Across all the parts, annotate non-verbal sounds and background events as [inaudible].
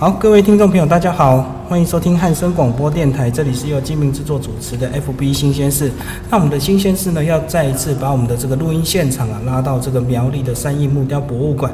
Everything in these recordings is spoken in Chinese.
好，各位听众朋友，大家好，欢迎收听汉声广播电台，这里是由金明制作主持的 FB 新鲜事。那我们的新鲜事呢，要再一次把我们的这个录音现场啊，拉到这个苗栗的三义木雕博物馆。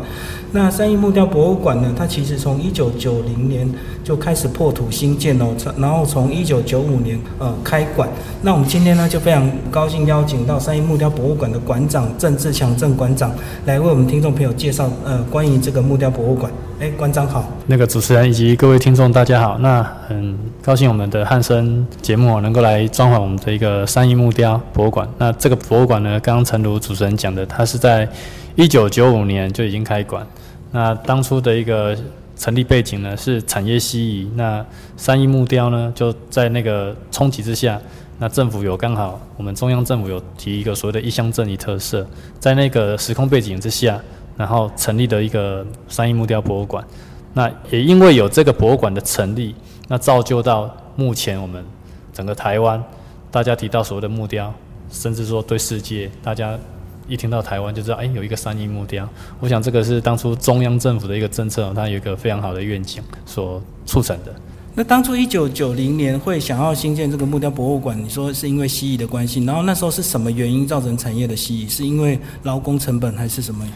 那三义木雕博物馆呢，它其实从一九九零年就开始破土兴建哦，然后从一九九五年呃开馆。那我们今天呢，就非常高兴邀请到三义木雕博物馆的馆长郑志强郑馆长来为我们听众朋友介绍呃关于这个木雕博物馆。哎，馆长好，那个主持人以及各位听众大家好。那很高兴我们的汉声节目能够来装潢我们的一个三义木雕博物馆。那这个博物馆呢，刚刚陈如主持人讲的，它是在一九九五年就已经开馆。那当初的一个成立背景呢，是产业西移。那三义木雕呢，就在那个冲击之下，那政府有刚好我们中央政府有提一个所谓的一乡镇一特色，在那个时空背景之下。然后成立的一个三义木雕博物馆，那也因为有这个博物馆的成立，那造就到目前我们整个台湾，大家提到所谓的木雕，甚至说对世界，大家一听到台湾就知道，哎，有一个三义木雕。我想这个是当初中央政府的一个政策，它有一个非常好的愿景所促成的。那当初一九九零年会想要新建这个木雕博物馆，你说是因为西移的关系，然后那时候是什么原因造成产业的西移？是因为劳工成本还是什么？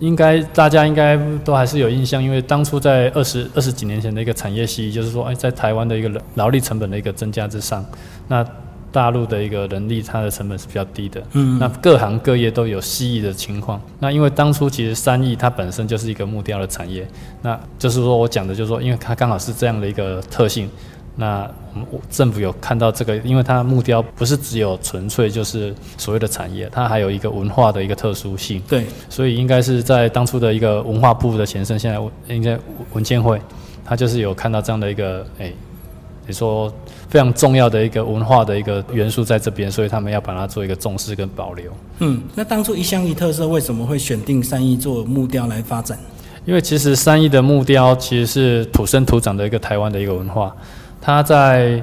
应该大家应该都还是有印象，因为当初在二十二十几年前的一个产业西移，就是说，哎，在台湾的一个劳力成本的一个增加之上，那大陆的一个人力它的成本是比较低的，嗯，那各行各业都有西移的情况。那因为当初其实三亿它本身就是一个木雕的产业，那就是说我讲的就是说，因为它刚好是这样的一个特性。那我们政府有看到这个，因为它木雕不是只有纯粹就是所谓的产业，它还有一个文化的一个特殊性。对，所以应该是在当初的一个文化部的前身，现在应该文建会，它就是有看到这样的一个，哎，你说非常重要的一个文化的一个元素在这边，所以他们要把它做一个重视跟保留。嗯，那当初一乡一特色为什么会选定三义做木雕来发展？因为其实三义的木雕其实是土生土长的一个台湾的一个文化。它在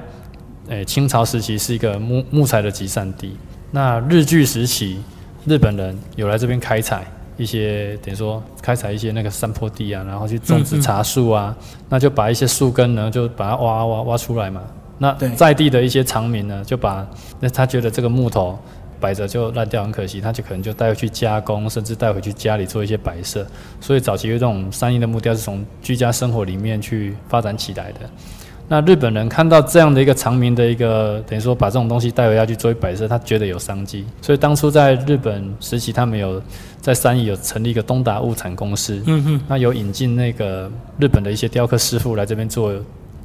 诶清朝时期是一个木木材的集散地。那日据时期，日本人有来这边开采一些，等于说开采一些那个山坡地啊，然后去种植茶树啊，那就把一些树根呢，就把它挖挖挖出来嘛。那在地的一些长民呢，就把那他觉得这个木头摆着就烂掉很可惜，他就可能就带回去加工，甚至带回去家里做一些摆设。所以早期有这种三义的木雕是从居家生活里面去发展起来的。那日本人看到这样的一个长明的一个，等于说把这种东西带回家去做摆设，他觉得有商机，所以当初在日本时期，他们有在三义有成立一个东达物产公司，嗯哼，那有引进那个日本的一些雕刻师傅来这边做。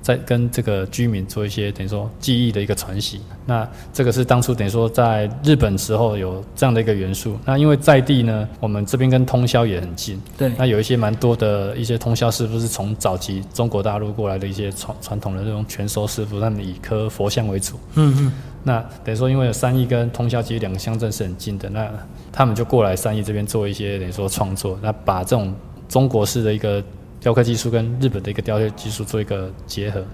在跟这个居民做一些等于说记忆的一个传习，那这个是当初等于说在日本时候有这样的一个元素。那因为在地呢，我们这边跟通宵也很近，对，那有一些蛮多的一些通宵师傅是从早期中国大陆过来的一些传传统的这种全收师傅，他们以刻佛像为主。嗯嗯。那等于说，因为三义跟通宵其实两个乡镇是很近的，那他们就过来三义这边做一些等于说创作，那把这种中国式的一个。雕刻技术跟日本的一个雕刻技术做一个结合，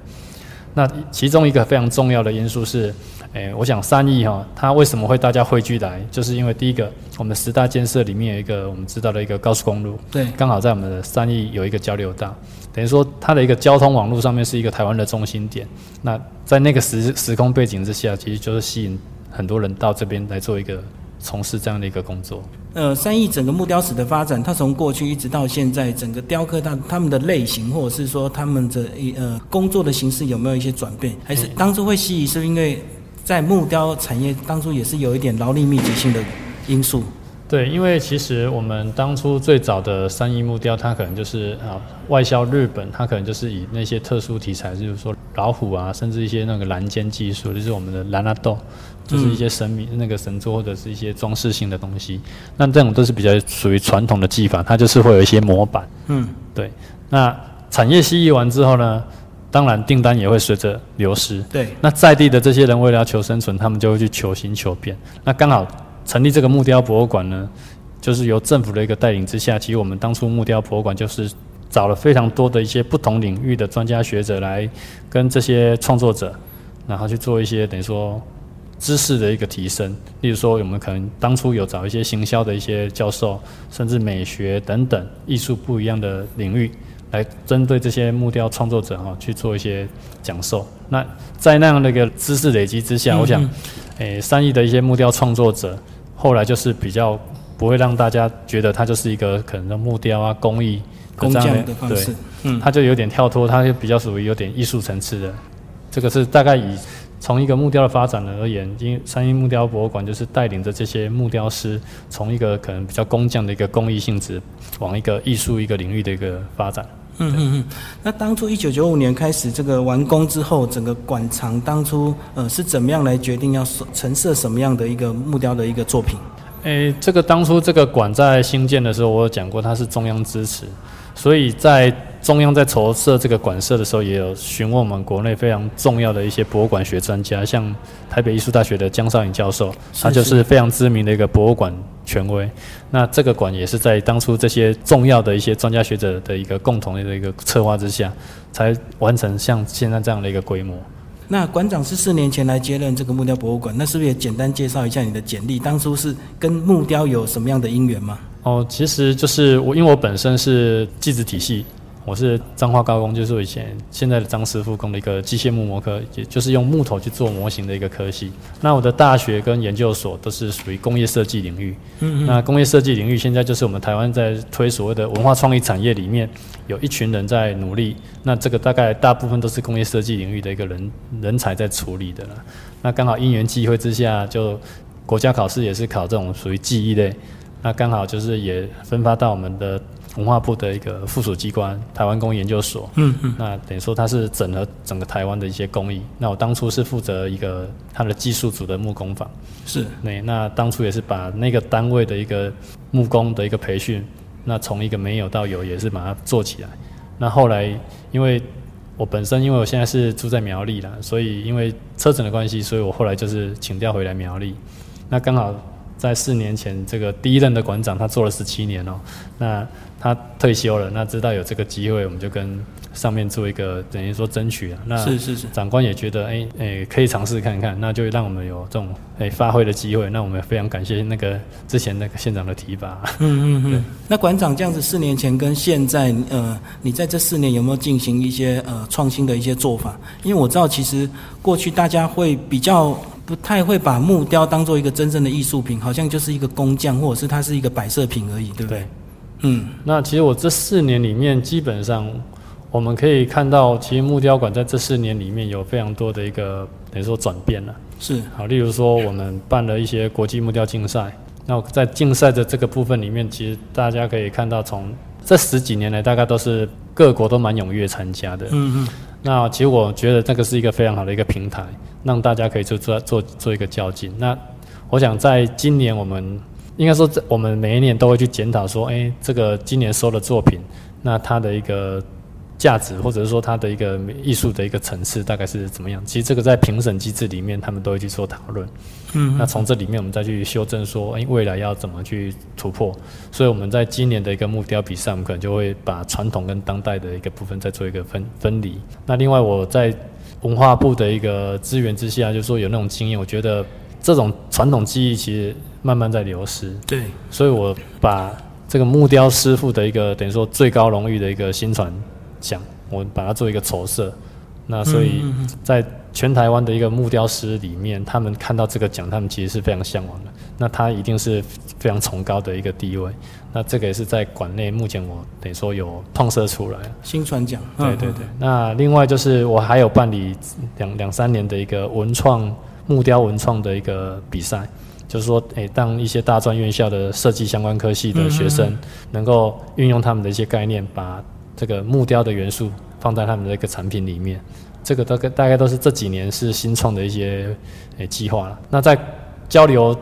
那其中一个非常重要的因素是，诶，我想三义哈，它为什么会大家汇聚来，就是因为第一个，我们十大建设里面有一个我们知道的一个高速公路，对，刚好在我们的三义有一个交流道，等于说它的一个交通网络上面是一个台湾的中心点。那在那个时时空背景之下，其实就是吸引很多人到这边来做一个从事这样的一个工作。呃，三义整个木雕史的发展，它从过去一直到现在，整个雕刻它他们的类型，或者是说他们的呃工作的形式有没有一些转变？还是当初会吸引，是因为在木雕产业当初也是有一点劳力密集性的因素。对，因为其实我们当初最早的三义木雕，它可能就是啊外销日本，它可能就是以那些特殊题材，就是说老虎啊，甚至一些那个蓝尖技术，就是我们的蓝拉豆，就是一些神明那个神作或者是一些装饰性的东西。那这种都是比较属于传统的技法，它就是会有一些模板。嗯，对。那产业西移完之后呢，当然订单也会随着流失。对。那在地的这些人为了要求生存，他们就会去求新求变。那刚好。成立这个木雕博物馆呢，就是由政府的一个带领之下，其实我们当初木雕博物馆就是找了非常多的一些不同领域的专家学者来跟这些创作者，然后去做一些等于说知识的一个提升。例如说，我们可能当初有找一些行销的一些教授，甚至美学等等艺术不一样的领域来针对这些木雕创作者哈去做一些讲授。那在那样的一个知识累积之下，我想，诶，三亿的一些木雕创作者，后来就是比较不会让大家觉得它就是一个可能的木雕啊工艺工匠的方式，嗯，它就有点跳脱，它就比较属于有点艺术层次的。这个是大概以从一个木雕的发展而言，因为三一木雕博物馆就是带领着这些木雕师，从一个可能比较工匠的一个工艺性质，往一个艺术一个领域的一个发展。嗯嗯嗯。那当初一九九五年开始这个完工之后，整个馆藏当初呃是怎么样来决定要陈设什么样的一个木雕的一个作品？诶，这个当初这个馆在兴建的时候，我有讲过它是中央支持，所以在。中央在筹设这个馆舍的时候，也有询问我们国内非常重要的一些博物馆学专家，像台北艺术大学的江少颖教授，他就是非常知名的一个博物馆权威。那这个馆也是在当初这些重要的一些专家学者的一个共同的一个策划之下，才完成像现在这样的一个规模。那馆长是四年前来接任这个木雕博物馆，那是不是也简单介绍一下你的简历？当初是跟木雕有什么样的因缘吗？哦，其实就是我，因为我本身是技职体系。我是彰化高工，就是我以前现在的张师傅工的一个机械木模科，也就是用木头去做模型的一个科系。那我的大学跟研究所都是属于工业设计领域。嗯嗯。那工业设计领域现在就是我们台湾在推所谓的文化创意产业里面，有一群人在努力。那这个大概大部分都是工业设计领域的一个人人才在处理的了。那刚好因缘际会之下，就国家考试也是考这种属于记忆类。那刚好就是也分发到我们的。文化部的一个附属机关台湾工艺研究所，嗯嗯，那等于说它是整合整个台湾的一些工艺。那我当初是负责一个它的技术组的木工坊，是，那那当初也是把那个单位的一个木工的一个培训，那从一个没有到有，也是把它做起来。那后来因为我本身因为我现在是住在苗栗啦，所以因为车程的关系，所以我后来就是请调回来苗栗。那刚好在四年前，这个第一任的馆长他做了十七年哦，那。他退休了，那知道有这个机会，我们就跟上面做一个等于说争取啊。那是是是，长官也觉得哎哎可以尝试看看，那就让我们有这种哎发挥的机会。那我们非常感谢那个之前那个县长的提拔。嗯嗯嗯。那馆长这样子，四年前跟现在，呃，你在这四年有没有进行一些呃创新的一些做法？因为我知道其实过去大家会比较不太会把木雕当做一个真正的艺术品，好像就是一个工匠或者是它是一个摆设品而已，对不对？嗯，那其实我这四年里面，基本上我们可以看到，其实木雕馆在这四年里面有非常多的一个等于说转变了。是，好，例如说我们办了一些国际木雕竞赛，那在竞赛的这个部分里面，其实大家可以看到，从这十几年来，大概都是各国都蛮踊跃参加的。嗯嗯。那其实我觉得这个是一个非常好的一个平台，让大家可以做做做做一个较劲。那我想在今年我们。应该说，我们每一年都会去检讨说，哎，这个今年收的作品，那它的一个价值，或者是说它的一个艺术的一个层次，大概是怎么样？其实这个在评审机制里面，他们都会去做讨论。嗯，那从这里面我们再去修正说，哎，未来要怎么去突破？所以我们在今年的一个木雕比赛，我们可能就会把传统跟当代的一个部分再做一个分分离。那另外我在文化部的一个资源之下，就是说有那种经验，我觉得这种传统技艺其实。慢慢在流失，对，所以我把这个木雕师傅的一个等于说最高荣誉的一个新传奖，我把它做一个筹设，那所以在全台湾的一个木雕师里面，他们看到这个奖，他们其实是非常向往的，那他一定是非常崇高的一个地位，那这个也是在馆内目前我等于说有创设出来。新传奖，对对对，那另外就是我还有办理两两三年的一个文创木雕文创的一个比赛。就是说，诶，当一些大专院校的设计相关科系的学生，能够运用他们的一些概念，把这个木雕的元素放在他们的一个产品里面，这个大概大概都是这几年是新创的一些诶计划了。那在交流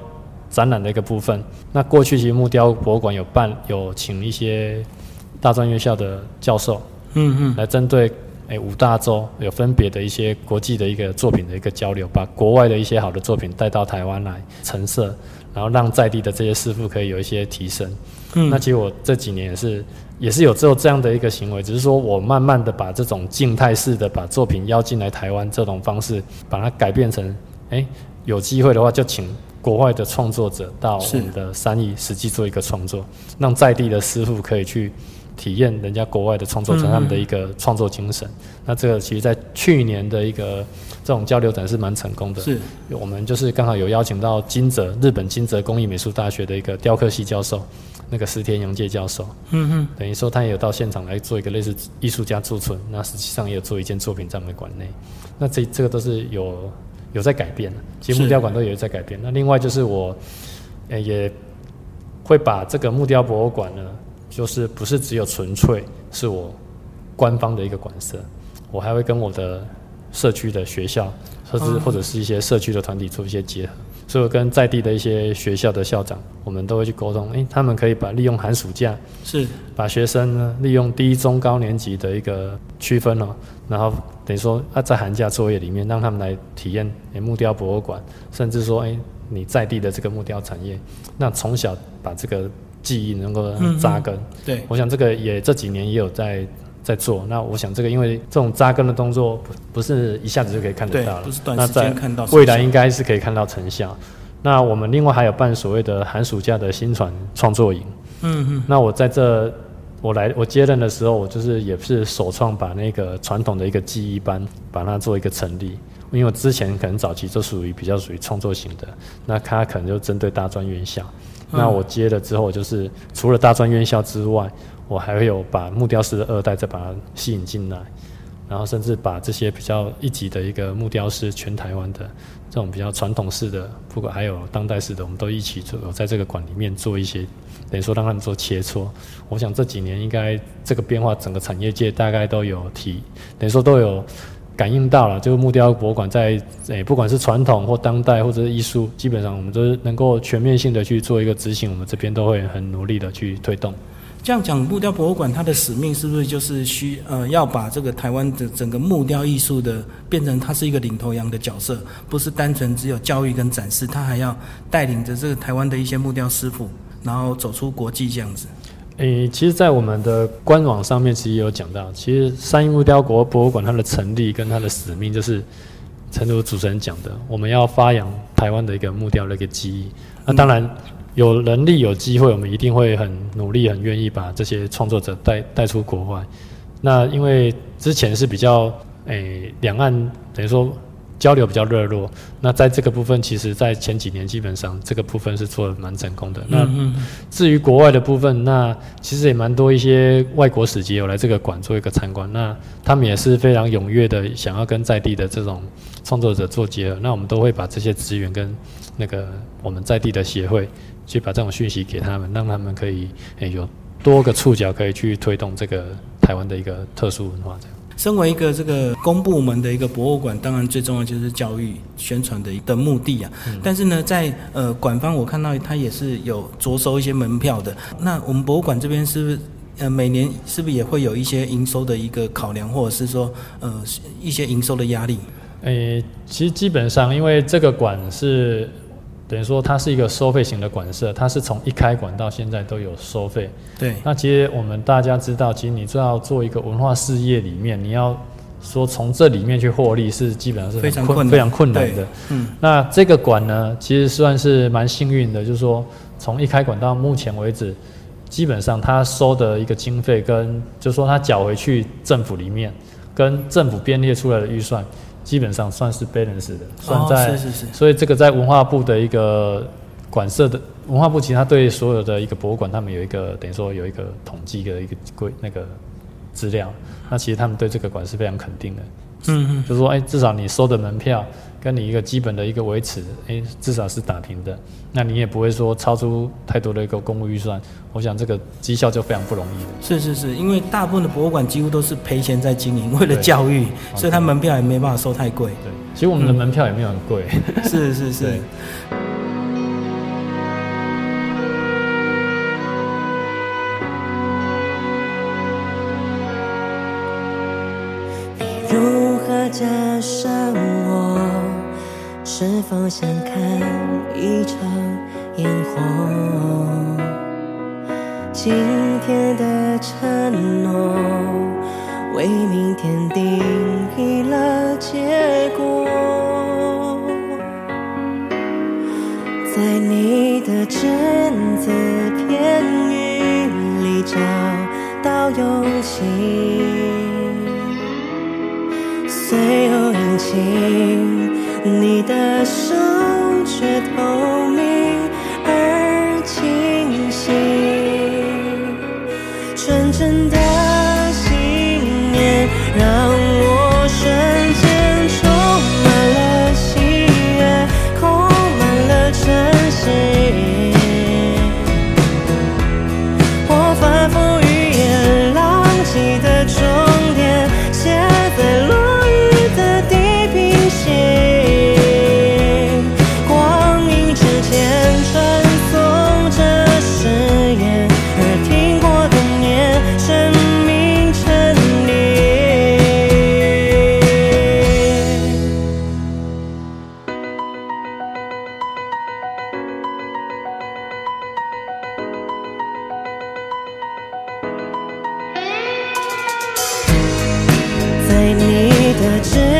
展览的一个部分，那过去其实木雕博物馆有办有请一些大专院校的教授，嗯嗯，来针对。诶，五大洲有分别的一些国际的一个作品的一个交流，把国外的一些好的作品带到台湾来陈设，然后让在地的这些师傅可以有一些提升。嗯，那其实我这几年也是也是有做这样的一个行为，只是说我慢慢的把这种静态式的把作品邀进来台湾这种方式，把它改变成，诶，有机会的话就请国外的创作者到我们的三义实际做一个创作，让在地的师傅可以去。体验人家国外的创作者他们的一个创作精神。那这个其实，在去年的一个这种交流展是蛮成功的。是，我们就是刚好有邀请到金泽日本金泽工艺美术大学的一个雕刻系教授。那个石田洋介教授，嗯哼，等于说他也有到现场来做一个类似艺术家驻村，那实际上也有做一件作品在我们的馆内，那这这个都是有有在改变的，其实木雕馆都有在改变。那另外就是我，呃，也会把这个木雕博物馆呢，就是不是只有纯粹是我官方的一个馆舍，我还会跟我的社区的学校，或者或者是一些社区的团体做一些结合。所以我跟在地的一些学校的校长，我们都会去沟通。诶，他们可以把利用寒暑假，是把学生呢利用低中高年级的一个区分哦，然后等于说啊在寒假作业里面让他们来体验诶木雕博物馆，甚至说诶你在地的这个木雕产业，那从小把这个记忆能够扎根。对，我想这个也这几年也有在。在做，那我想这个，因为这种扎根的动作不不是一下子就可以看得到了，不是短时间看到，未来应该是可以看到成效。那我们另外还有办所谓的寒暑假的新传创作营，嗯嗯，那我在这我来我接任的时候，我就是也是首创把那个传统的一个记忆班把它做一个成立，因为我之前可能早期就属于比较属于创作型的，那它可能就针对大专院校，那我接了之后，就是除了大专院校之外。我还会有把木雕师的二代再把它吸引进来，然后甚至把这些比较一级的一个木雕师，全台湾的这种比较传统式的，不管还有当代式的，我们都一起做，在这个馆里面做一些，等于说让他们做切磋。我想这几年应该这个变化，整个产业界大概都有提，等于说都有感应到了。就是木雕博物馆在诶，不管是传统或当代或者是艺术，基本上我们都是能够全面性的去做一个执行，我们这边都会很努力的去推动。这样讲，木雕博物馆它的使命是不是就是需呃要把这个台湾的整个木雕艺术的变成它是一个领头羊的角色，不是单纯只有教育跟展示，它还要带领着这个台湾的一些木雕师傅，然后走出国际这样子。诶，其实，在我们的官网上面其实也有讲到，其实三一木雕国博物馆它的成立跟它的使命就是，诚如主持人讲的，我们要发扬台湾的一个木雕的一个技艺。那当然。有能力有机会，我们一定会很努力、很愿意把这些创作者带带出国外。那因为之前是比较诶，两岸等于说交流比较热络。那在这个部分，其实在前几年基本上这个部分是做的蛮成功的。那至于国外的部分，那其实也蛮多一些外国使节有来这个馆做一个参观。那他们也是非常踊跃的，想要跟在地的这种创作者做结合。那我们都会把这些资源跟那个我们在地的协会。去把这种讯息给他们，让他们可以诶有多个触角可以去推动这个台湾的一个特殊文化。这样，身为一个这个公部门的一个博物馆，当然最重要就是教育宣传的一的目的啊。但是呢，在呃馆方我看到他也是有着收一些门票的。那我们博物馆这边是不是呃每年是不是也会有一些营收的一个考量，或者是说呃一些营收的压力？诶，其实基本上因为这个馆是。等于说它是一个收费型的馆舍，它是从一开馆到现在都有收费。对。那其实我们大家知道，其实你要做一个文化事业里面，你要说从这里面去获利，是基本上是非常困非常困难的。嗯。那这个馆呢，其实算是蛮幸运的，就是说从一开馆到目前为止，基本上他收的一个经费跟，就是说他缴回去政府里面，跟政府编列出来的预算。基本上算是 balance 的，算在，所以这个在文化部的一个管设的文化部，其实他对所有的一个博物馆，他们有一个等于说有一个统计的一个规那个资料，那其实他们对这个馆是非常肯定的，嗯嗯，就是说，哎，至少你收的门票。跟你一个基本的一个维持，哎，至少是打平的，那你也不会说超出太多的一个公务预算。我想这个绩效就非常不容易是是是，因为大部分的博物馆几乎都是赔钱在经营，为了教育，所以他门票也没办法收太贵。对，其实我们的门票也没有很贵。是是是。加上我？是否想看一场烟火？今天的承诺，为明天定义了结果。在你的只字片语里找到勇气，最有勇气，你的。的只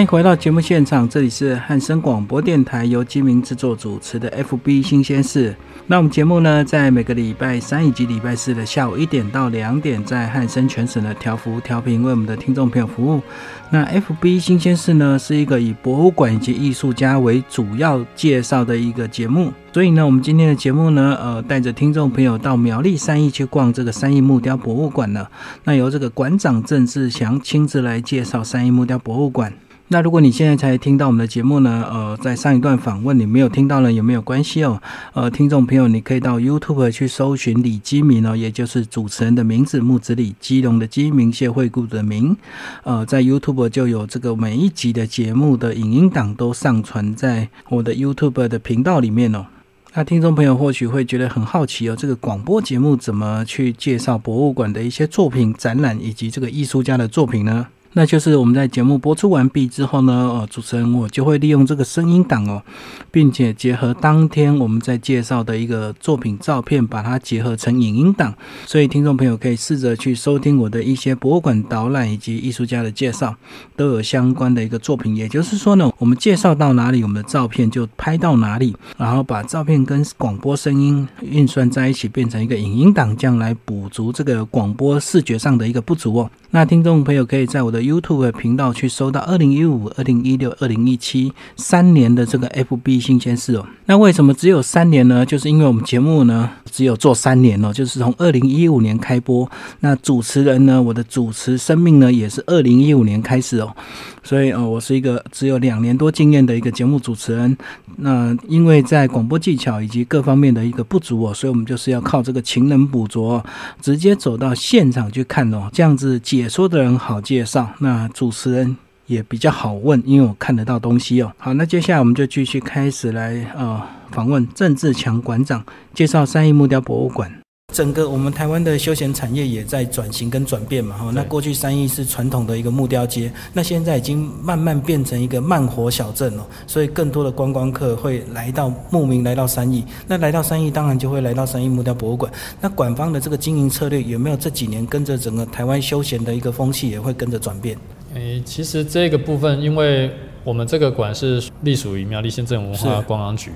欢迎回到节目现场，这里是汉声广播电台由金明制作主持的 FB 新鲜事。那我们节目呢，在每个礼拜三以及礼拜四的下午一点到两点，在汉声全省的调幅调频为我们的听众朋友服务。那 FB 新鲜事呢，是一个以博物馆以及艺术家为主要介绍的一个节目。所以呢，我们今天的节目呢，呃，带着听众朋友到苗栗三义去逛这个三义木雕博物馆呢。那由这个馆长郑志祥亲自来介绍三义木雕博物馆。那如果你现在才听到我们的节目呢，呃，在上一段访问你没有听到呢，也没有关系哦。呃，听众朋友，你可以到 YouTube 去搜寻李基明哦，也就是主持人的名字木子李基隆的基明谢惠顾的明。呃，在 YouTube 就有这个每一集的节目的影音档都上传在我的 YouTube 的频道里面哦。那听众朋友或许会觉得很好奇哦，这个广播节目怎么去介绍博物馆的一些作品、展览以及这个艺术家的作品呢？那就是我们在节目播出完毕之后呢，呃，主持人我就会利用这个声音档哦，并且结合当天我们在介绍的一个作品照片，把它结合成影音档，所以听众朋友可以试着去收听我的一些博物馆导览以及艺术家的介绍，都有相关的一个作品。也就是说呢，我们介绍到哪里，我们的照片就拍到哪里，然后把照片跟广播声音运算在一起，变成一个影音档，这样来补足这个广播视觉上的一个不足哦。那听众朋友可以在我的 YouTube 频道去搜到二零一五、二零一六、二零一七三年的这个 FB 新鲜事哦。那为什么只有三年呢？就是因为我们节目呢只有做三年哦，就是从二零一五年开播。那主持人呢，我的主持生命呢也是二零一五年开始哦。所以呃，我是一个只有两年多经验的一个节目主持人。那因为在广播技巧以及各方面的一个不足哦，所以我们就是要靠这个勤能补拙，直接走到现场去看哦，这样子解说的人好介绍，那主持人也比较好问，因为我看得到东西哦。好，那接下来我们就继续开始来呃访问郑志强馆长，介绍三义木雕博物馆。整个我们台湾的休闲产业也在转型跟转变嘛，哈。那过去三义是传统的一个木雕街，那现在已经慢慢变成一个慢活小镇哦，所以更多的观光客会来到慕名来到三义，那来到三义当然就会来到三义木雕博物馆。那馆方的这个经营策略有没有这几年跟着整个台湾休闲的一个风气也会跟着转变？诶，其实这个部分，因为我们这个馆是隶属于苗栗县政府文化是观光局。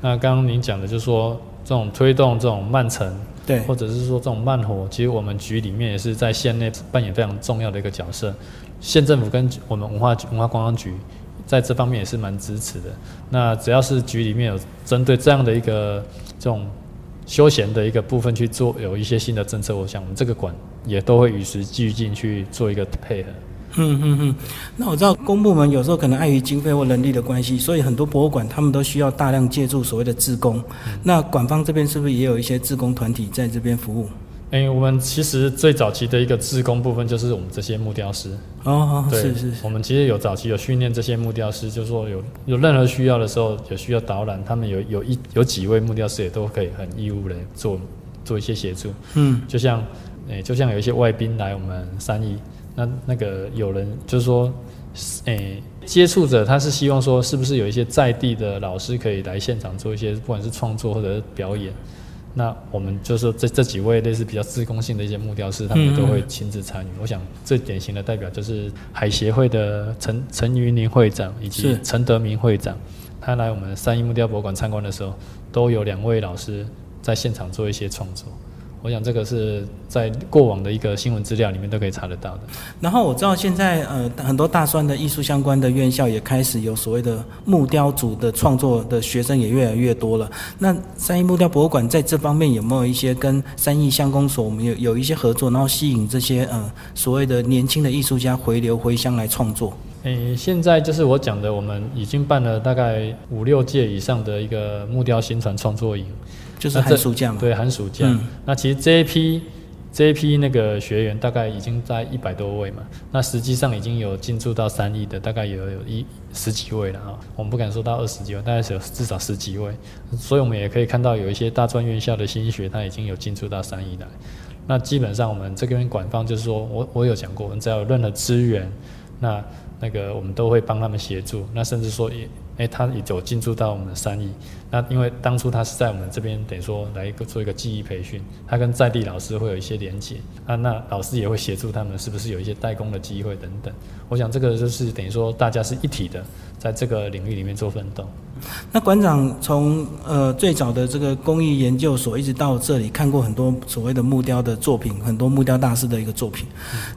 那刚刚您讲的，就是说这种推动这种慢城，对，或者是说这种慢活，其实我们局里面也是在县内扮演非常重要的一个角色。县政府跟我们文化文化观光局在这方面也是蛮支持的。那只要是局里面有针对这样的一个这种休闲的一个部分去做有一些新的政策，我想我们这个馆也都会与时俱进去做一个配合。嗯嗯嗯，那我知道公部门有时候可能碍于经费或人力的关系，所以很多博物馆他们都需要大量借助所谓的自工。那馆方这边是不是也有一些自工团体在这边服务？哎、我们其实最早期的一个自工部分就是我们这些木雕师。哦，对，是是是，我们其实有早期有训练这些木雕师，就是说有有任何需要的时候，有需要导览，他们有有一有几位木雕师也都可以很义务的做做一些协助。嗯就像诶、就像有一些外宾来我们三义，那那个有人就是说，诶、接触者他是希望说，是不是有一些在地的老师可以来现场做一些，不管是创作或者是表演。那我们就说这这几位类似比较自工性的一些木雕师，他们都会亲自参与。我想最典型的代表就是海协会的陈陈云林会长以及陈德明会长，他来我们三一木雕博物馆参观的时候，都有两位老师在现场做一些创作。我想这个是在过往的一个新闻资料里面都可以查得到的。然后我知道现在呃很多大专的艺术相关的院校也开始有所谓的木雕组的创作的学生也越来越多了。那三义木雕博物馆在这方面有没有一些跟三义乡公所我们有有一些合作，然后吸引这些呃所谓的年轻的艺术家回流回乡来创作？诶，现在就是我讲的，我们已经办了大概五六届以上的一个木雕新传创作营，就是寒暑假嘛。对，寒暑假。嗯那其实这一批这一批那个学员大概已经在一百多位嘛，那实际上已经有进驻到三亿的，大概有有一十几位了啊。我们不敢说到二十几位，大概是有至少十几位。所以我们也可以看到有一些大专院校的新学，他已经有进驻到三亿来。那基本上我们这边管方就是说我我有讲过，我们只要有任何资源，那那个我们都会帮他们协助。那甚至说也，哎，他也有进驻到我们的三亿。那因为当初他是在我们这边，等于说来一个做一个技艺培训，他跟在地老师会有一些连结啊，那老师也会协助他们，是不是有一些代工的机会等等。我想这个就是等于说大家是一体的，在这个领域里面做奋斗。那馆长从呃最早的这个工艺研究所一直到这里，看过很多所谓的木雕的作品，很多木雕大师的一个作品。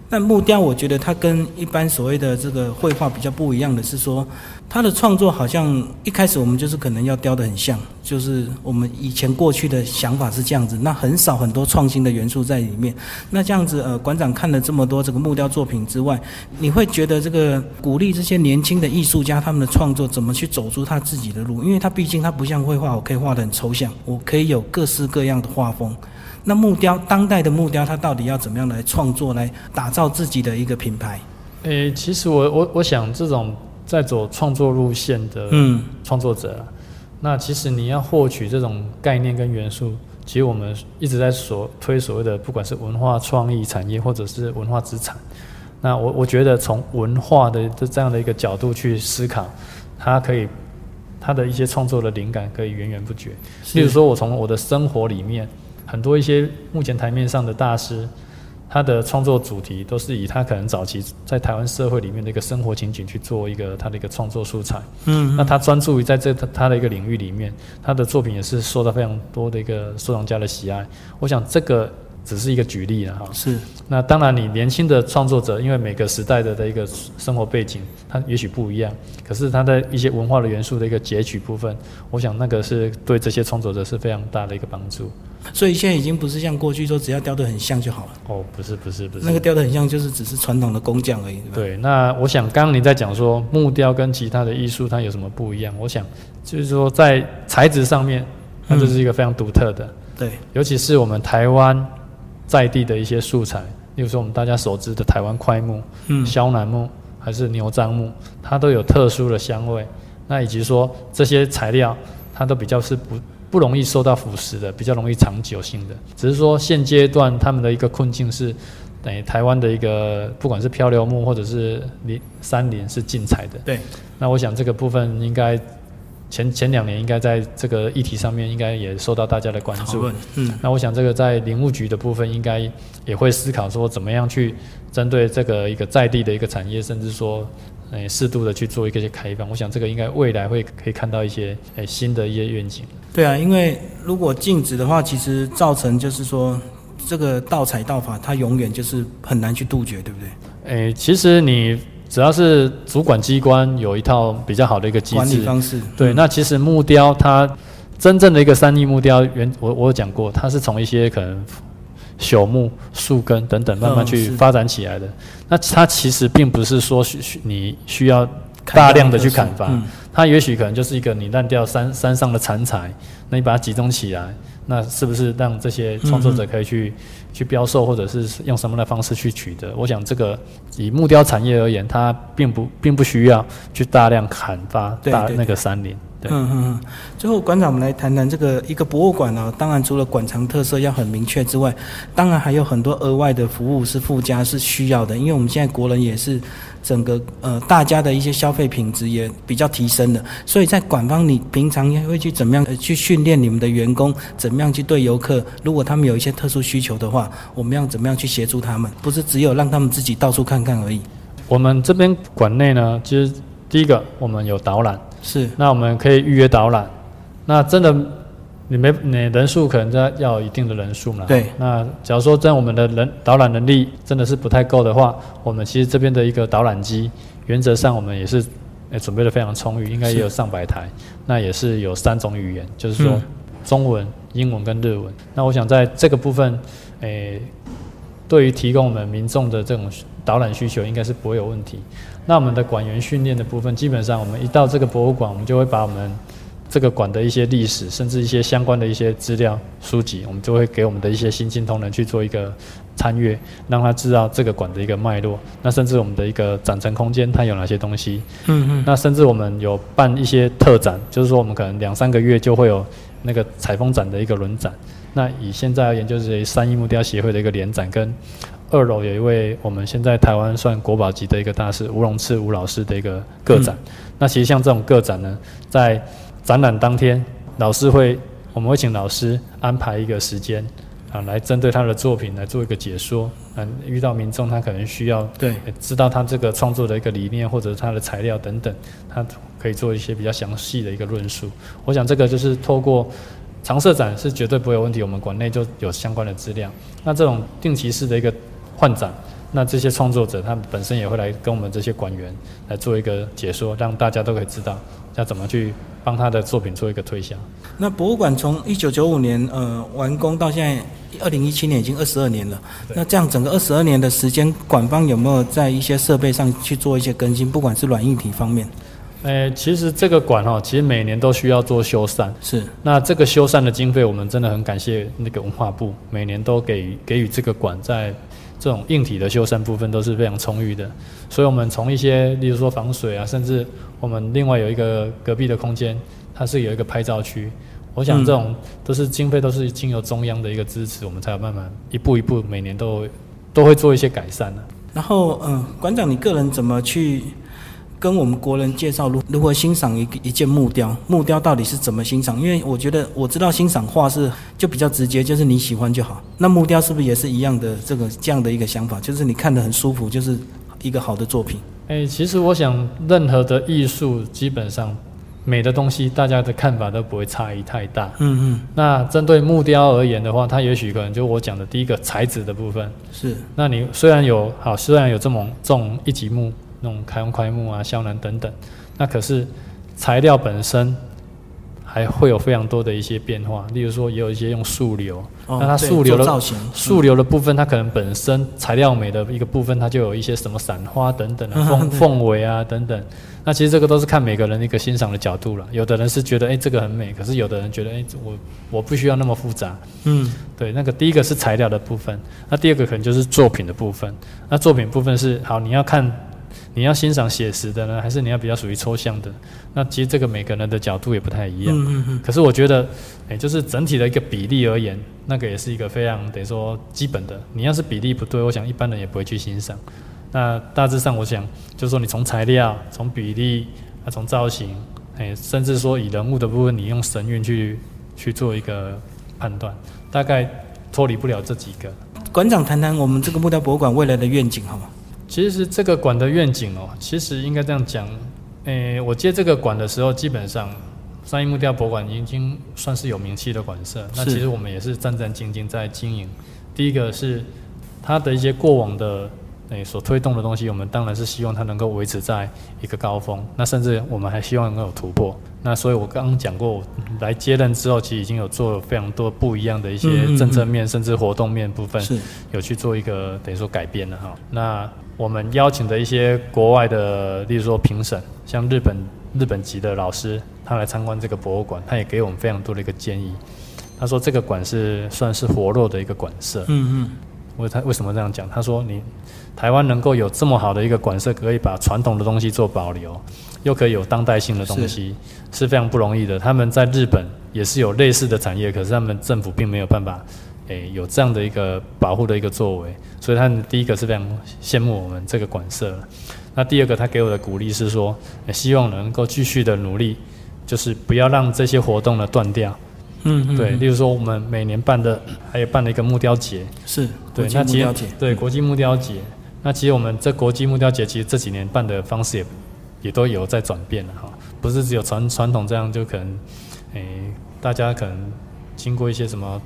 那木雕，我觉得它跟一般所谓的这个绘画比较不一样的是说，他的创作好像一开始我们就是可能要雕得很像，就是我们以前过去的想法是这样子，那很少很多创新的元素在里面。那这样子，呃，馆长看了这么多这个木雕作品之外，你会觉得这个鼓励这些年轻的艺术家他们的创作怎么去走出他自己的路？因为他毕竟他不像绘画，我可以画得很抽象，我可以有各式各样的画风。那木雕，当代的木雕，它到底要怎么样来创作，来打造自己的一个品牌？诶，其实我我我想这种在走创作路线的嗯，创作者啊，那其实你要获取这种概念跟元素，其实我们一直在所推所谓的，不管是文化创意产业或者是文化资产。那我我觉得从文化的这这样的一个角度去思考，它可以它的一些创作的灵感可以源源不绝。例如说，我从我的生活里面，很多一些目前台面上的大师，他的创作主题都是以他可能早期在台湾社会里面的一个生活情景去做一个他的一个创作素材。嗯，那他专注于在这他他的一个领域里面，他的作品也是受到非常多的一个收藏家的喜爱。我想这个只是一个举例了哈。是那当然，你年轻的创作者，因为每个时代的的一个生活背景，它也许不一样，可是它的一些文化的元素的一个截取部分，我想那个是对这些创作者是非常大的一个帮助。所以现在已经不是像过去说只要雕得很像就好了，哦，不是不是不是，那个雕得很像就是只是传统的工匠而已，对？对，那我想刚刚您在讲说木雕跟其他的艺术它有什么不一样？我想就是说在材质上面，它就是一个非常独特的，对，尤其是我们台湾在地的一些素材，例如说我们大家熟知的台湾快木、嗯，萧楠木，还是牛樟木，它都有特殊的香味。那以及说这些材料，它都比较是不不容易受到腐蚀的，比较容易长久性的。只是说现阶段他们的一个困境是，等于台湾的一个不管是漂流木或者是林山林是禁采的。对，那我想这个部分应该前前两年应该在这个议题上面应该也受到大家的关注。，嗯，那我想这个在林务局的部分应该也会思考说怎么样去针对这个一个在地的一个产业，甚至说。诶，适度的去做一个些开放，我想这个应该未来会可以看到一些诶新的一些愿景。对啊，因为如果禁止的话，其实造成就是说这个盗采盗法，它永远就是很难去杜绝，对不对？诶，其实你只要是主管机关有一套比较好的一个机管理制，方式，对，嗯。那其实木雕它真正的一个三 D 木雕，原我我有讲过，它是从一些可能朽木、树根等等慢慢去发展起来的。那它其实并不是说需需你需要大量的去砍伐，嗯。它也许可能就是一个你烂掉山山上的残材，那你把它集中起来，那是不是让这些创作者可以去、去标售，或者是用什么样的方式去取得？我想这个以木雕产业而言，它并不并不需要去大量砍伐大那个山林。嗯嗯嗯。最后，馆长，我们来谈谈这个一个博物馆啊。当然，除了馆藏特色要很明确之外，当然还有很多额外的服务是附加是需要的。因为我们现在国人也是整个呃大家的一些消费品质也比较提升的，所以在馆方你平常会去怎么样、去训练你们的员工，怎么样去对游客，如果他们有一些特殊需求的话，我们要怎么样去协助他们？不是只有让他们自己到处看看而已。我们这边馆内呢，其实第一个我们有导览，是，那我们可以预约导览。那真的你没你人数可能在要有一定的人数嘛？对。那假如说在我们的人导览能力真的是不太够的话，我们其实这边的一个导览机，原则上我们也是呃准备的非常充裕，应该也有上百台。那也是有三种语言，就是说嗯中文、英文跟日文。那我想在这个部分，诶、对于提供我们民众的这种导览需求，应该是不会有问题。那我们的馆员训练的部分，基本上我们一到这个博物馆，我们就会把我们这个馆的一些历史，甚至一些相关的一些资料书籍，我们就会给我们的一些新进同仁去做一个参阅，让他知道这个馆的一个脉络。那甚至我们的一个展陈空间，它有哪些东西。嗯嗯，那甚至我们有办一些特展，就是说我们可能两三个月就会有那个采风展的一个轮展。那以现在而言，就是三一木雕协会的一个联展，跟二楼有一位我们现在台湾算国宝级的一个大师吴荣次吴老师的一个个展。那其实像这种个展呢，在展览当天，老师会我们会请老师安排一个时间啊，来针对他的作品来做一个解说。嗯，遇到民众他可能需要对，呃知道他这个创作的一个理念或者他的材料等等，他可以做一些比较详细的一个论述。我想这个就是透过常设展是绝对不会有问题，我们馆内就有相关的资料。那这种定期式的一个换展，那这些创作者他们本身也会来跟我们这些馆员来做一个解说，让大家都可以知道要怎么去帮他的作品做一个推销。那博物馆从一九九五年呃完工到现在，二零一七年已经二十二年了。那这样整个二十二年的时间，馆方有没有在一些设备上去做一些更新？不管是软硬体方面，诶，其实这个馆哈，其实每年都需要做修缮。是那这个修缮的经费，我们真的很感谢那个文化部，每年都给予给予这个馆在这种硬体的修缮部分都是非常充裕的。所以，我们从一些，例如说防水啊，甚至我们另外有一个隔壁的空间，它是有一个拍照区。我想这种都是经费都是经由中央的一个支持，我们才有慢慢一步一步每年都都会做一些改善的、然后，嗯、馆长，你个人怎么去跟我们国人介绍如如何欣赏一个一件木雕？木雕到底是怎么欣赏？因为我觉得我知道欣赏画是就比较直接，就是你喜欢就好。那木雕是不是也是一样的这个这样的一个想法？就是你看得很舒服，就是一个好的作品。诶，其实我想，任何的艺术基本上美的东西，大家的看法都不会差异太大。嗯嗯，那针对木雕而言的话，它也许可能就我讲的第一个材质的部分。是那你虽然有好，虽然有这种这种一级木，那种开用开木啊、香楠等等，那可是材料本身还会有非常多的一些变化。例如说，也有一些用树流，哦那它对树流的做造型，树流的部分，它可能本身材料美的一个部分，它就有一些什么散花等等的凤凤尾啊等等。那其实这个都是看每个人的一个欣赏的角度了。有的人是觉得哎、这个很美，可是有的人觉得哎、我我不需要那么复杂。嗯对，那个第一个是材料的部分，那第二个可能就是作品的部分。那作品部分是好，你要看你要欣赏写实的呢，还是你要比较属于抽象的？那其实这个每个人的角度也不太一样。嗯嗯嗯，可是我觉得，哎、就是整体的一个比例而言，那个也是一个非常等于说基本的。你要是比例不对，我想一般人也不会去欣赏。那大致上，我想就是说，你从材料、从比例、啊，从造型，哎、甚至说以人物的部分，你用神韵去去做一个判断，大概脱离不了这几个。馆长谈谈我们这个木雕博物馆未来的愿景好吗？其实这个馆的愿景哦，其实应该这样讲，诶，我接这个馆的时候，基本上三一木雕博物馆已经算是有名气的馆舍。那其实我们也是战战兢兢在经营。第一个是它的一些过往的诶所推动的东西，我们当然是希望它能够维持在一个高峰。那甚至我们还希望能够有突破。那所以我刚刚讲过，来接任之后，其实已经有做了非常多不一样的一些嗯政策面，甚至活动面部分。是有去做一个等于说改变了哈。那我们邀请的一些国外的，例如说评审，像日本日本籍的老师，他来参观这个博物馆，他也给我们非常多的一个建议。他说这个馆是算是活络的一个馆舍。嗯嗯，为他为什么这样讲？他说你台湾能够有这么好的一个馆舍，可以把传统的东西做保留，又可以有当代性的东西，是非常不容易的。他们在日本也是有类似的产业，可是他们政府并没有办法，诶、有这样的一个保护的一个作为，所以他们第一个是非常羡慕我们这个馆舍。那第二个，他给我的鼓励是说，诶希望能够继续的努力，就是不要让这些活动呢断掉。嗯嗯，对，嗯例如说我们每年办的，还有办了一个木雕节，是对那其实对国际木雕节，那其实我们这国际木雕节，其实这几年办的方式也也都有在转变了哈，不是只有传传统这样，就可能，诶、大家可能经过一些什么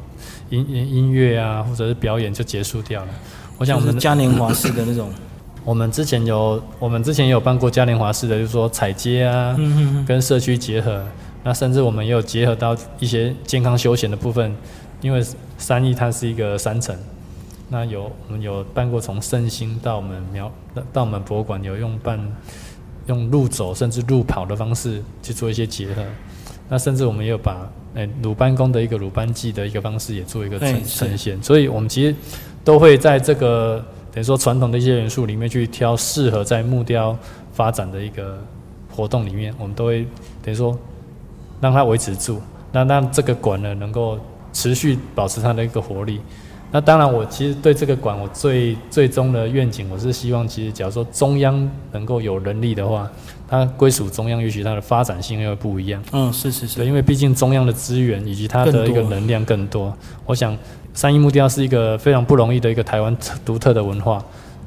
音音音乐啊，或者是表演就结束掉了。我想我们嘉年华式的那种，[coughs] 我们之前有我们之前也有办过嘉年华式的，就是说踩街啊，跟社区结合，那甚至我们也有结合到一些健康休闲的部分，因为三义它是一个山城，那有我们有办过从圣心到我们苗到我们博物馆有用办用路走甚至路跑的方式去做一些结合，那甚至我们也有把诶鲁班宫的一个鲁班记的一个方式也做一个呈呈现，所以我们其实都会在这个等于说传统的一些元素里面去挑适合在木雕发展的一个活动里面，我们都会等于说让它维持住，那让这个馆呢能够持续保持它的一个活力。那当然，我其实对这个馆，我最最终的愿景，我是希望，其实假如说中央能够有能力的话，它归属中央，也许它的发展性又会不一样。嗯是是对，是，因为毕竟中央的资源以及它的一个能量更多。我想，三一木雕是一个非常不容易的一个台湾独特的文化。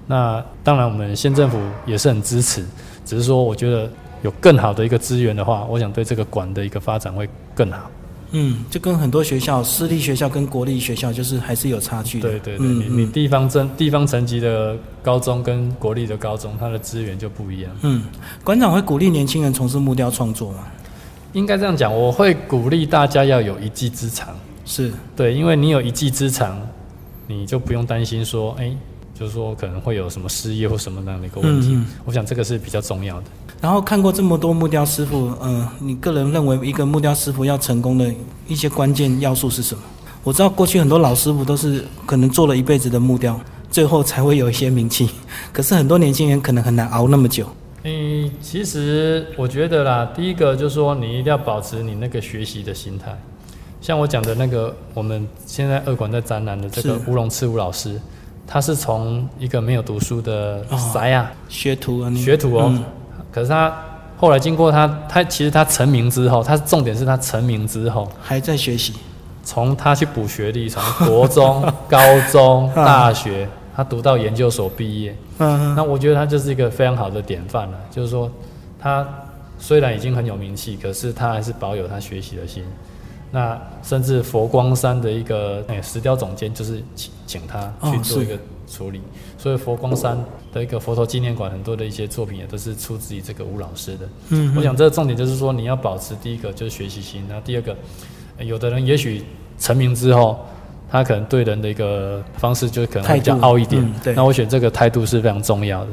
那当然，我们县政府也是很支持，只是说，我觉得有更好的一个资源的话，我想对这个馆的一个发展会更好。嗯，就跟很多学校，私立学校跟国立学校就是还是有差距的，对对对，嗯你地方政地方层级的高中跟国立的高中，它的资源就不一样。嗯，馆长会鼓励年轻人从事木雕创作吗？应该这样讲，我会鼓励大家要有一技之长。是，对，因为你有一技之长，你就不用担心说，哎，就是说可能会有什么失业或什么那样的一个问题。嗯嗯我想这个是比较重要的。然后看过这么多木雕师傅，嗯、你个人认为一个木雕师傅要成功的一些关键要素是什么？我知道过去很多老师傅都是可能做了一辈子的木雕，最后才会有一些名气。可是很多年轻人可能很难熬那么久。嗯，其实我觉得啦，第一个就是说，你一定要保持你那个学习的心态。像我讲的那个，我们现在二馆在展览的这个是乌龙赤武老师，他是从一个没有读书的哦塞啊、学徒啊，学徒哦，嗯可是他后来经过他，他其实他成名之后，他重点是他成名之后，还在学习。从他去补学历，从国中、高中、嗯 [laughs] 大学，他读到研究所毕业，嗯那我觉得他就是一个非常好的典范了。就是说，他虽然已经很有名气，可是他还是保有他学习的心。那甚至佛光山的一个诶、石雕总监，就是请请他去做一个处理。所以佛光山的一个佛陀纪念馆，很多的一些作品也都是出自于这个吴老师的。嗯我想这个重点就是说，你要保持第一个就是学习心，然后第二个，呃有的人也许成名之后，他可能对人的一个方式就可能会比较傲一点。嗯对那我选这个态度是非常重要的。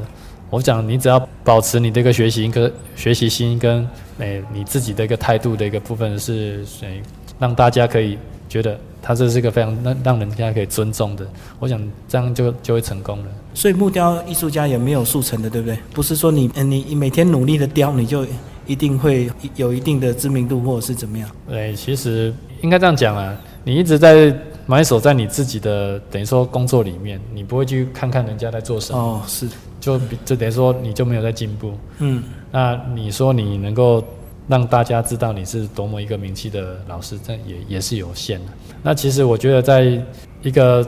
我讲，你只要保持你的一个学习跟学习心跟诶、你自己的一个态度的一个部分是诶、让大家可以觉得他这是一个非常让让人家可以尊重的，我想这样就就会成功了。所以木雕艺术家也没有速成的，对不对？不是说你你每天努力的雕，你就一定会有一定的知名度或者是怎么样？对，其实应该这样讲啊，你一直在埋首在你自己的等于说工作里面，你不会去看看人家在做什么，哦，是，就就等于说你就没有在进步。嗯，那你说你能够让大家知道你是多么一个名气的老师，这也也是有限的。那其实我觉得，在一个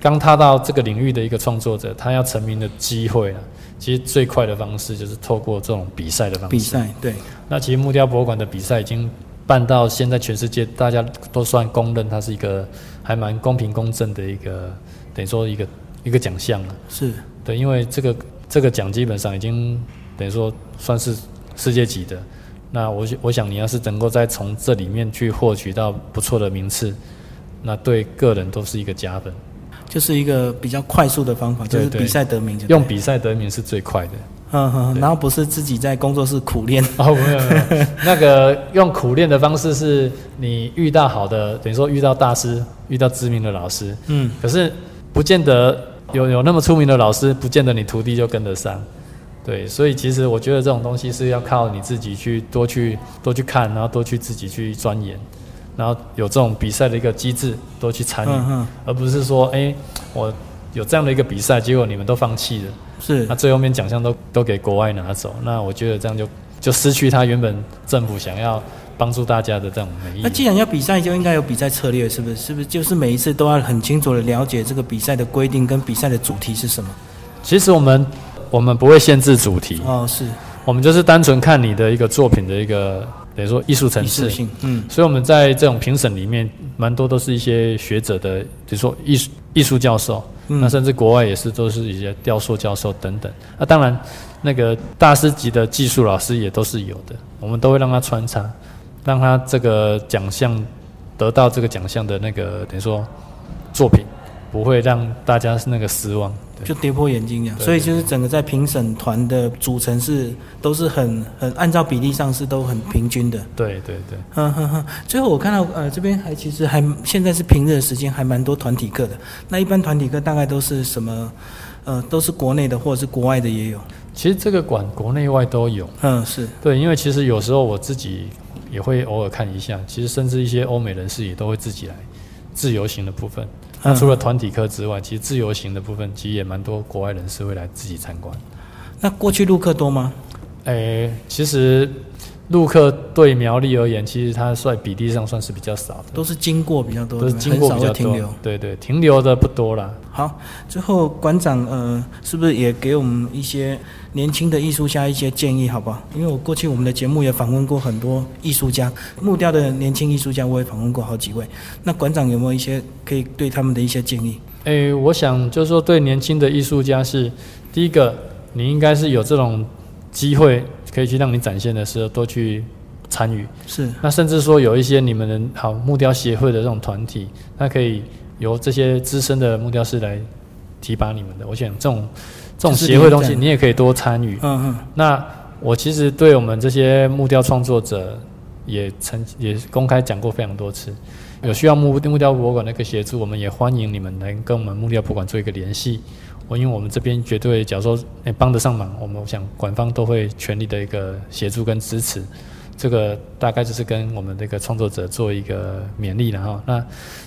刚踏到这个领域的一个创作者，他要成名的机会啊，其实最快的方式就是透过这种比赛的方式。比赛对，那其实木雕博物馆的比赛已经办到现在全世界大家都算公认，它是一个还蛮公平公正的一个等于说一个一个奖项了。是，对，因为这个这个奖基本上已经等于说算是世界级的。那我我想你要是能够再从这里面去获取到不错的名次，那对个人都是一个加分。就是一个比较快速的方法，就是比赛得名就用比赛得名是最快的。嗯哼，然后不是自己在工作室苦练，哦，没有没有，[laughs] 那个用苦练的方式是你遇到好的，等于说遇到大师，遇到知名的老师，嗯，可是不见得有有那么出名的老师，不见得你徒弟就跟得上。对，所以其实我觉得这种东西是要靠你自己去多去多去看，然后多去自己去钻研，然后有这种比赛的一个机制，多去参与，而不是说，哎，我有这样的一个比赛，结果你们都放弃了。是那最后面奖项都都给国外拿走，那我觉得这样就就失去他原本政府想要帮助大家的这种美意那。既然要比赛，就应该有比赛策略，是不是？是不是就是每一次都要很清楚的了解这个比赛的规定跟比赛的主题是什么？其实我们我们不会限制主题，哦，是我们就是单纯看你的一个作品的一个等于说艺术层次。性，嗯，所以我们在这种评审里面，蛮多都是一些学者的，比如说艺术艺术教授，嗯那甚至国外也是都是一些雕塑教授等等。那当然，那个大师级的技术老师也都是有的，我们都会让他穿插，让他这个奖项得到这个奖项的那个等于说作品，不会让大家是那个失望。对就跌破眼镜一样。所以就是整个在评审团的组成是都是很很按照比例上是都很平均的。对对对。嗯哼哼。最后我看到呃这边还其实还现在是平日的时间，还蛮多团体课的。那一般团体课大概都是什么？呃，都是国内的或者是国外的也有。其实这个馆国内外都有。嗯，是对，因为其实有时候我自己也会偶尔看一下，其实甚至一些欧美人士也都会自己来自由行的部分。那除了团体课之外，其实自由行的部分其实也蛮多国外人士会来自己参观。那过去录课多吗？诶，其实陆客对苗栗而言，其实他算比例上算是比较少的，都是经过比较多，都是对不对经过比较多停留多。。对对，停留的不多了。好，最后馆长呃，是不是也给我们一些年轻的艺术家一些建议，好不好？因为我过去我们的节目也访问过很多艺术家，木雕的年轻艺术家，我也访问过好几位。那馆长有没有一些可以对他们的一些建议？诶，我想就是说，对年轻的艺术家是第一个，你应该是有这种机会可以去让你展现的时候，多去参与。是那甚至说有一些你们的好木雕协会的这种团体，那可以由这些资深的木雕师来提拔你们的。我想这种这种就是协会的东西，你也可以多参与。嗯嗯，那我其实对我们这些木雕创作者也曾也公开讲过非常多次，有需要木木雕博物馆的一个协助，我们也欢迎你们来跟我们木雕博物馆做一个联系。我因为我们这边绝对，假如说诶帮得上忙，我们我想馆方都会全力的一个协助跟支持。这个大概就是跟我们这个创作者做一个勉励了哈。那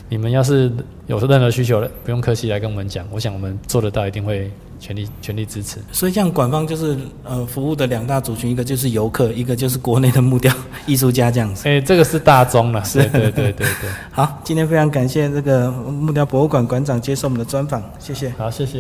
你们要是有任何需求了，不用客气来跟我们讲，我想我们做得到，一定会全力全力支持。所以这样馆方就是呃服务的两大族群，一个就是游客，一个就是国内的木雕艺术家这样子。哎、这个是大宗了，对对对对对。[laughs] 好，今天非常感谢这个木雕博物馆馆长接受我们的专访，谢谢。好，谢谢。